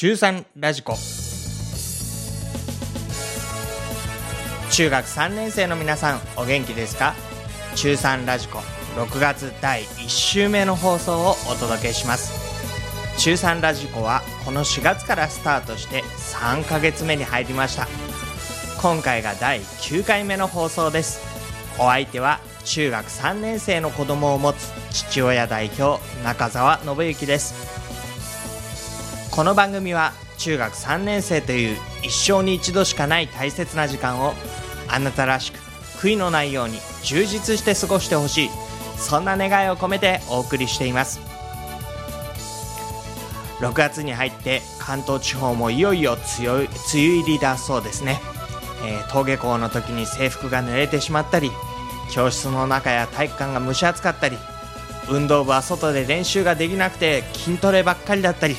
中3ラジコ。中学3年生の皆さんお元気ですか？中3ラジコ。6月第1週目の放送をお届けします。中3ラジコはこの4月からスタートして3ヶ月目に入りました。今回が第9回目の放送です。お相手は中学3年生の子供を持つ父親代表中澤信之です。この番組は中学3年生という一生に一度しかない大切な時間をあなたらしく悔いのないように充実して過ごしてほしいそんな願いを込めてお送りしています。6月に入って関東地方もいよいよ強い梅雨入りだそうですね、えー、登下校の時に制服が濡れてしまったり教室の中や体育館が蒸し暑かったり運動部は外で練習ができなくて筋トレばっかりだったり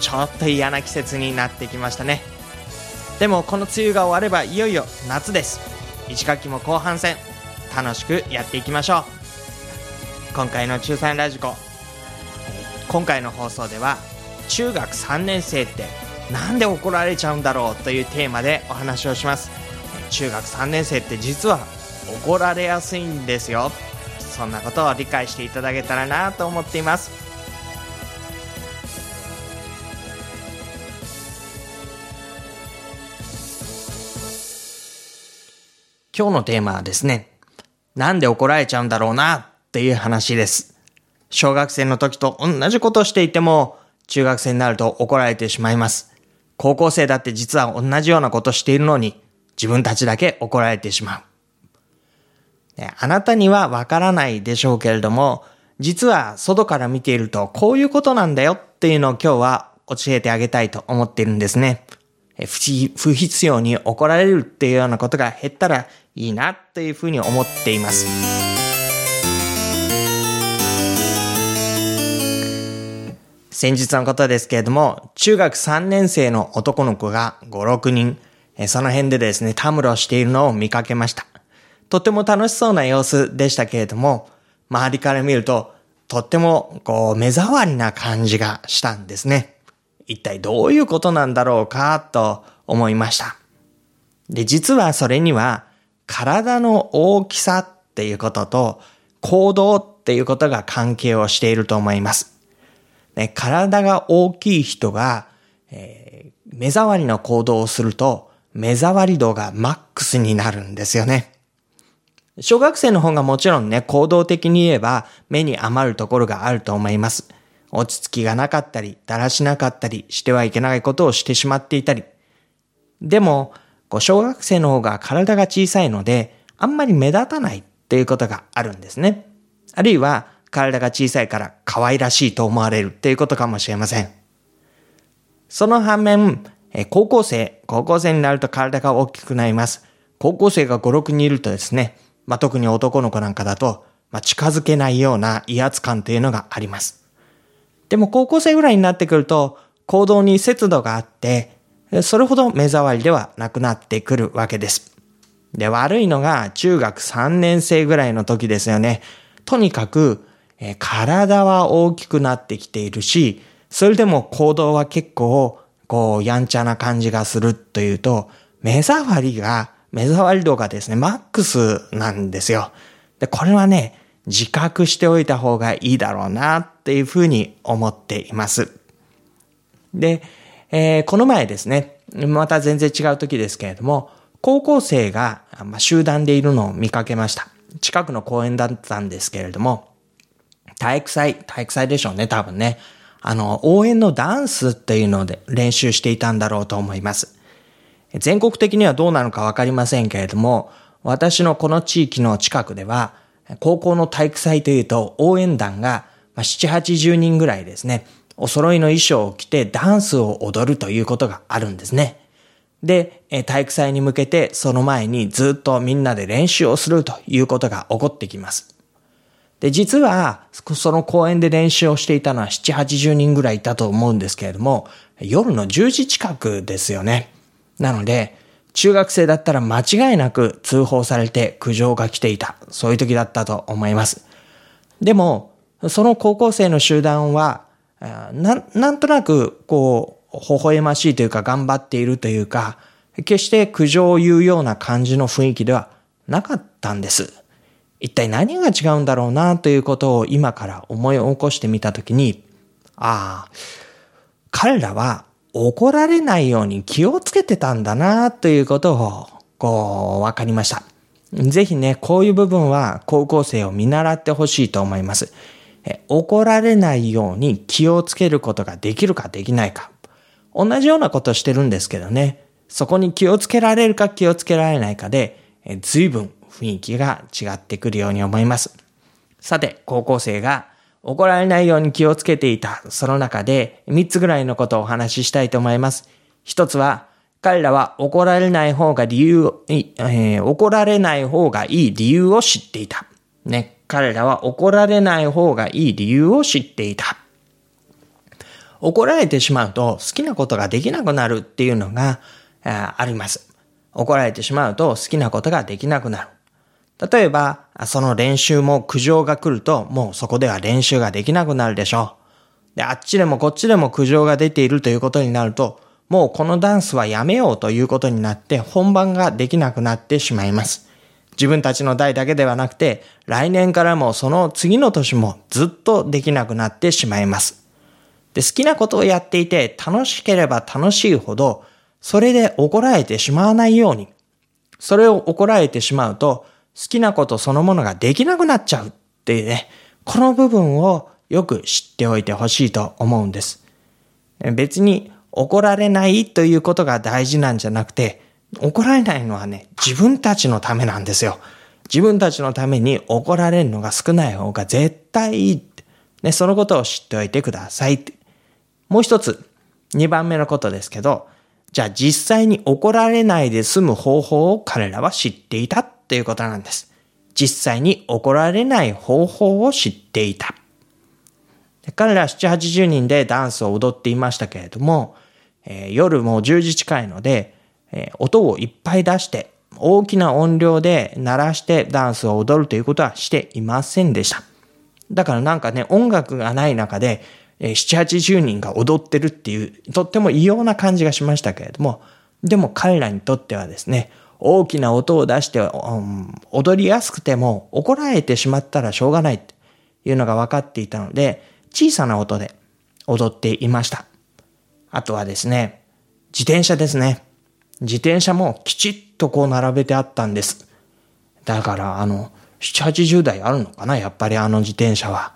ちょっと嫌な季節になってきましたね。でもこの梅雨が終わればいよいよ夏です。1学期も後半戦楽しくやっていきましょう。今回の中3ラジコ今回の放送では中学3年生ってなんで怒られちゃうんだろうというテーマでお話をします。中学3年生って実は怒られやすいんですよ。そんなことを理解していただけたらなと思っています。今日のテーマはですね、なんで怒られちゃうんだろうなっていう話です。小学生の時と同じことをしていても、中学生になると怒られてしまいます。高校生だって実は同じようなことしているのに、自分たちだけ怒られてしまう。ね、あなたにはわからないでしょうけれども、実は外から見ているとこういうことなんだよっていうのを今日は教えてあげたいと思っているんですね。不必要に怒られるっていうようなことが減ったらいいなというふうに思っています。先日のことですけれども、中学3年生の男の子が5、6人、その辺でですね、たむろしているのを見かけました。とても楽しそうな様子でしたけれども、周りから見ると、とっても、こう、目障りな感じがしたんですね。一体どういうことなんだろうかと思いました。で、実はそれには体の大きさっていうことと行動っていうことが関係をしていると思います。ね、体が大きい人が、えー、目障りの行動をすると目障り度がマックスになるんですよね。小学生の方がもちろんね、行動的に言えば目に余るところがあると思います。落ち着きがなかったり、だらしなかったり、してはいけないことをしてしまっていたり。でも、小学生の方が体が小さいので、あんまり目立たないっていうことがあるんですね。あるいは、体が小さいから可愛らしいと思われるっていうことかもしれません。その反面、高校生、高校生になると体が大きくなります。高校生が5、6人いるとですね、まあ、特に男の子なんかだと、まあ、近づけないような威圧感というのがあります。でも高校生ぐらいになってくると、行動に節度があって、それほど目障りではなくなってくるわけです。で、悪いのが中学3年生ぐらいの時ですよね。とにかく、え体は大きくなってきているし、それでも行動は結構、こう、やんちゃな感じがするというと、目障りが、目障り度がですね、マックスなんですよ。で、これはね、自覚しておいた方がいいだろうなっていうふうに思っています。で、えー、この前ですね、また全然違う時ですけれども、高校生が、集団でいるのを見かけました。近くの公園だったんですけれども、体育祭、体育祭でしょうね、多分ね。あの、応援のダンスっていうので練習していたんだろうと思います。全国的にはどうなのかわかりませんけれども、私のこの地域の近くでは、高校の体育祭というと応援団が7、80人ぐらいですね、お揃いの衣装を着てダンスを踊るということがあるんですね。で、体育祭に向けてその前にずっとみんなで練習をするということが起こってきます。で、実は、その公園で練習をしていたのは7、80人ぐらいいたと思うんですけれども、夜の10時近くですよね。なので、中学生だったら間違いなく通報されて苦情が来ていた。そういう時だったと思います。でも、その高校生の集団は、ななんとなく、こう微笑ましいというか頑張っているというか、決して苦情を言うような感じの雰囲気ではなかったんです。一体何が違うんだろうなということを今から思い起こしてみたときに、ああ、彼らは怒られないように気をつけてたんだなということを、こう、わかりました。ぜひね、こういう部分は高校生を見習ってほしいと思います。怒られないように気をつけることができるかできないか。同じようなことしてるんですけどね。そこに気をつけられるか気をつけられないかで、随分雰囲気が違ってくるように思います。さて、高校生が怒られないように気をつけていた、その中で3つぐらいのことをお話ししたいと思います。一つは、彼らは怒られない方が理由、えー、怒られない方がいい理由を知っていた。ね。彼らは怒られない方がいい理由を知っていた。怒られてしまうと好きなことができなくなるっていうのがあります。怒られてしまうと好きなことができなくなる。例えば、その練習も苦情が来ると、もうそこでは練習ができなくなるでしょう。で、あっちでもこっちでも苦情が出ているということになると、もうこのダンスはやめようということになって本番ができなくなってしまいます。自分たちの代だけではなくて、来年からもその次の年もずっとできなくなってしまいます。で、好きなことをやっていて楽しければ楽しいほど、それで怒られてしまわないように、それを怒られてしまうと、好きなことそのものができなくなっちゃうっていうね、この部分をよく知っておいてほしいと思うんです。別に怒られないということが大事なんじゃなくて、怒られないのはね、自分たちのためなんですよ。自分たちのために怒られるのが少ない方が絶対いい。ね、そのことを知っておいてください。もう一つ、二番目のことですけど、じゃあ実際に怒られないで済む方法を彼らは知っていたということなんです。実際に怒られない方法を知っていた。彼ら7、80人でダンスを踊っていましたけれども、えー、夜も10時近いので、えー、音をいっぱい出して、大きな音量で鳴らしてダンスを踊るということはしていませんでした。だからなんかね、音楽がない中で、えー、7、80人が踊ってるっていう、とっても異様な感じがしましたけれども、でも彼らにとってはですね、大きな音を出して、うん、踊りやすくても怒られてしまったらしょうがないっていうのが分かっていたので、小さな音で踊っていました。あとはですね、自転車ですね。自転車もきちっとこう並べてあったんです。だからあの、7、80台あるのかなやっぱりあの自転車は。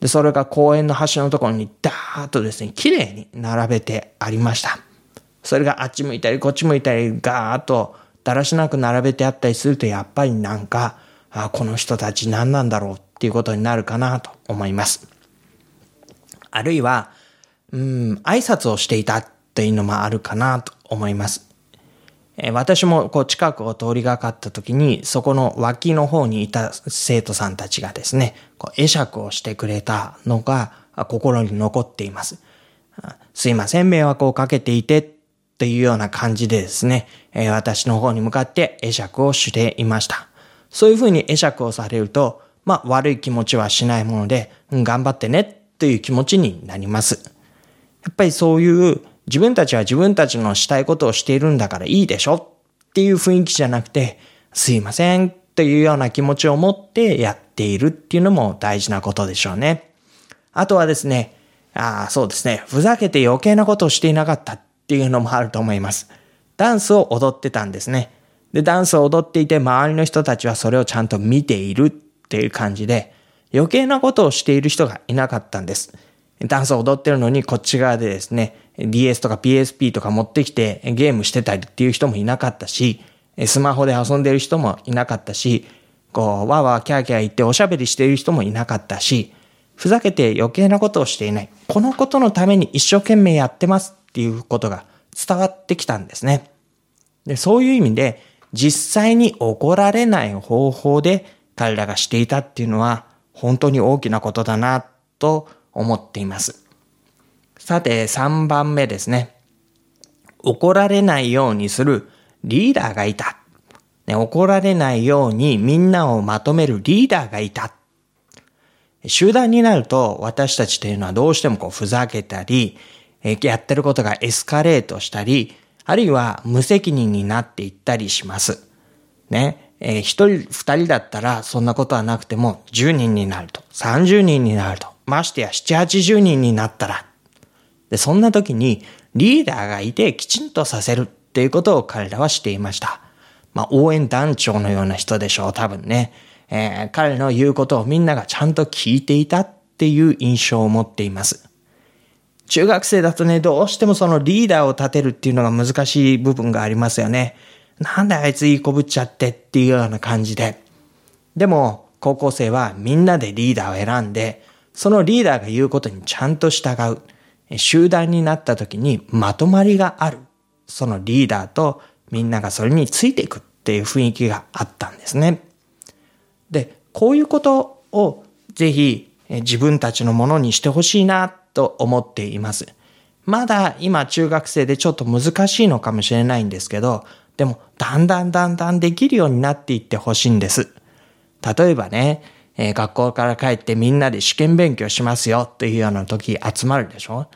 で、それが公園の端のところにダーッとですね、綺麗に並べてありました。それがあっち向いたりこっち向いたりガーッとだらしなく並べてあったりするとやっぱりなんか、あこの人たち何なんだろうっていうことになるかなと思います。あるいは、うん、挨拶をしていたというのもあるかなと思います。え私もこう近くを通りがかった時に、そこの脇の方にいた生徒さんたちがですね、こう会釈をしてくれたのが心に残っています。すいません、迷惑をかけていてというような感じでですね、え私の方に向かって会釈をしていました。そういうふうに会釈をされると、まあ悪い気持ちはしないもので、うん、頑張ってねという気持ちになります。やっぱりそういう自分たちは自分たちのしたいことをしているんだからいいでしょっていう雰囲気じゃなくて、すいませんというような気持ちを持ってやっているっていうのも大事なことでしょうね。あとはですね、ああ、そうですね。ふざけて余計なことをしていなかったていうのもあると思います。ダンスを踊ってたんですね。で、ダンスを踊っていて周りの人たちはそれをちゃんと見ているっていう感じで、余計なことをしている人がいなかったんです。ダンスを踊ってるのにこっち側でですね、DS とか PSP とか持ってきてゲームしてたりっていう人もいなかったし、スマホで遊んでる人もいなかったし、こう、わーわーキャーキャー言っておしゃべりしている人もいなかったし、ふざけて余計なことをしていない。このことのために一生懸命やってますっていうことが伝わってきたんですね。でそういう意味で、実際に怒られない方法で彼らがしていたっていうのは本当に大きなことだなと思っています。さて、3番目ですね。怒られないようにするリーダーがいた。ね、怒られないようにみんなをまとめるリーダーがいた。集団になると私たちというのはどうしてもこうふざけたり、えやってることがエスカレートしたり、あるいは無責任になっていったりします。ね。えー、一人、二人だったらそんなことはなくても10人になると、30人になると、ましてや7、80人になったら。で、そんな時にリーダーがいてきちんとさせるっていうことを彼らはしていました。まあ、応援団長のような人でしょう、多分ね。えー、彼の言うことをみんながちゃんと聞いていたっていう印象を持っています。中学生だとね、どうしてもそのリーダーを立てるっていうのが難しい部分がありますよね。なんであいついいこぶっちゃってっていうような感じで。でも、高校生はみんなでリーダーを選んで、そのリーダーが言うことにちゃんと従う。集団になった時にまとまりがある。そのリーダーとみんながそれについていくっていう雰囲気があったんですね。で、こういうことをぜひ自分たちのものにしてほしいなと思っています。まだ今中学生でちょっと難しいのかもしれないんですけど、でもだんだんだんだんできるようになっていってほしいんです。例えばね、えー、学校から帰ってみんなで試験勉強しますよっていうような時集まるでしょ？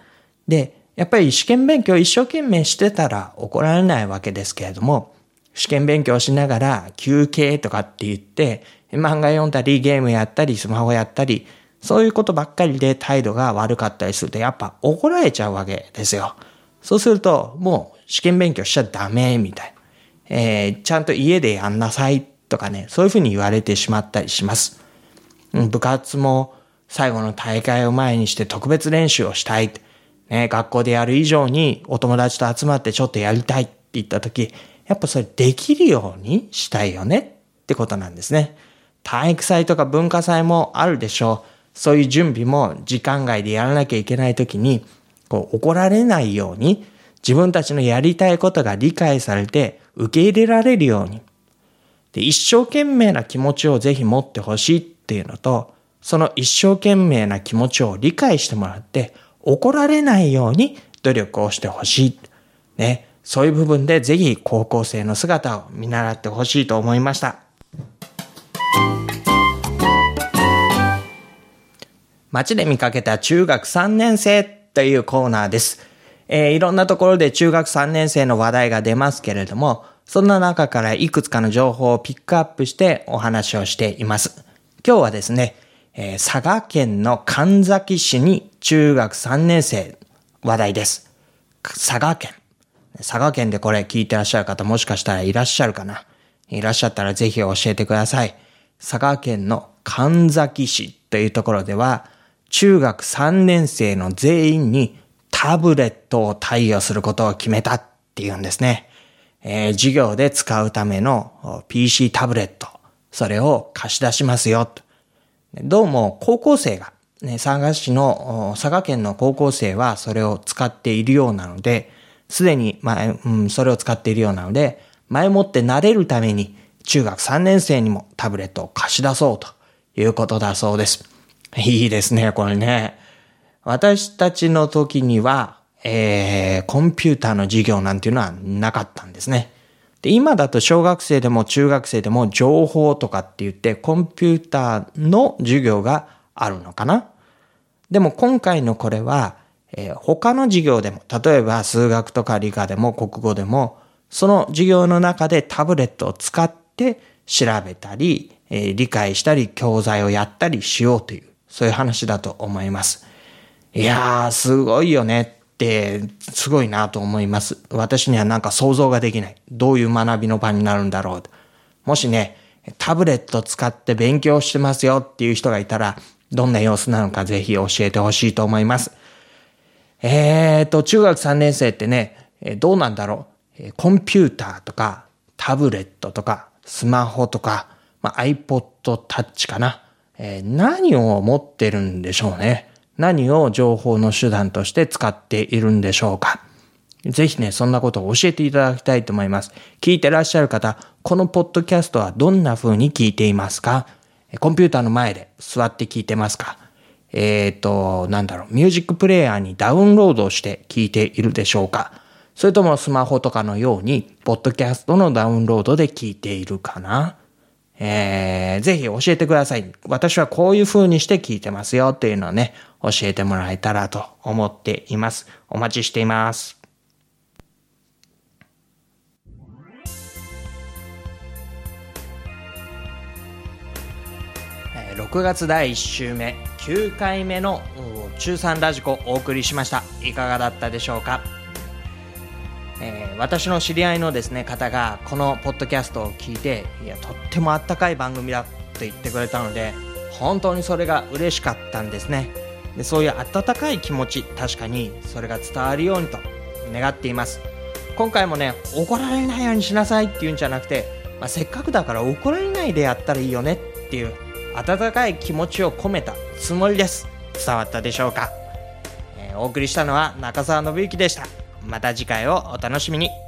で、やっぱり試験勉強一生懸命してたら怒られないわけですけれども、試験勉強しながら休憩とかって言って、漫画読んだりゲームやったりスマホやったり、そういうことばっかりで態度が悪かったりするとやっぱ怒られちゃうわけですよ。そうするともう試験勉強しちゃダメみたいな。えー、ちゃんと家でやんなさいとかね、そういうふうに言われてしまったりします。部活も最後の大会を前にして特別練習をしたい。ね、学校でやる以上にお友達と集まってちょっとやりたいって言った時、やっぱそれできるようにしたいよねってことなんですね。体育祭とか文化祭もあるでしょう。そういう準備も時間外でやらなきゃいけない時に、こう怒られないように、自分たちのやりたいことが理解されて受け入れられるように。で一生懸命な気持ちをぜひ持ってほしいっていうのと、その一生懸命な気持ちを理解してもらって、怒られないように努力をしてほしい。ね。そういう部分でぜひ高校生の姿を見習ってほしいと思いました。街で見かけた中学3年生というコーナーです。えー、いろんなところで中学3年生の話題が出ますけれども、そんな中からいくつかの情報をピックアップしてお話をしています。今日はですね、えー、佐賀県の神崎市に中学3年生話題です。佐賀県。佐賀県でこれ聞いてらっしゃる方もしかしたらいらっしゃるかないらっしゃったらぜひ教えてください。佐賀県の神崎市というところでは、中学3年生の全員にタブレットを貸与することを決めたっていうんですね。えー、授業で使うための PC タブレット、それを貸し出しますよ。どうも高校生が、ね、佐賀市の、佐賀県の高校生はそれを使っているようなので、すでに前、うん、それを使っているようなので、前もって慣れるために中学3年生にもタブレットを貸し出そうということだそうです。いいですね、これね。私たちの時には、えー、コンピューターの授業なんていうのはなかったんですね。で、今だと小学生でも中学生でも情報とかって言ってコンピューターの授業があるのかなでも今回のこれはえー、他の授業でも、例えば数学とか理科でも国語でも、その授業の中でタブレットを使って調べたり、えー、理解したり、教材をやったりしようという、そういう話だと思います。いやー、すごいよねって、すごいなと思います。私にはなんか想像ができない。どういう学びの場になるんだろう。もしね、タブレット使って勉強してますよっていう人がいたら、どんな様子なのかぜひ教えてほしいと思います。えーと、中学3年生ってね、どうなんだろう。コンピューターとか、タブレットとか、スマホとか、まあ、iPod Touch かな。え、何を持ってるんでしょうね。何を情報の手段として使っているんでしょうか。ぜひね、そんなことを教えていただきたいと思います。聞いてらっしゃる方、このポッドキャストはどんな風に聞いていますか？コンピューターの前で座って聞いてますか？えっ、ー、と、なんだろう、ミュージックプレイヤーにダウンロードして聞いているでしょうか？それともスマホとかのように、ポッドキャストのダウンロードで聞いているかな？えー、ぜひ教えてください。私はこういう風にして聞いてますよっていうのをね、教えてもらえたらと思っています。お待ちしています。6月第1週目9回目の中3ラジコお送りしましたいかがだったでしょうか、えー、私の知り合いのですね方がこのポッドキャストを聞いていやとってもあったかい番組だって言ってくれたので本当にそれが嬉しかったんですね。でそういう温かい気持ち確かにそれが伝わるようにと願っています。今回もね怒られないようにしなさいっていうんじゃなくて、まあ、せっかくだから怒られないでやったらいいよねっていう温かい気持ちを込めたつもりです。伝わったでしょうか、えー、お送りしたのは中澤信之でした。また次回をお楽しみに。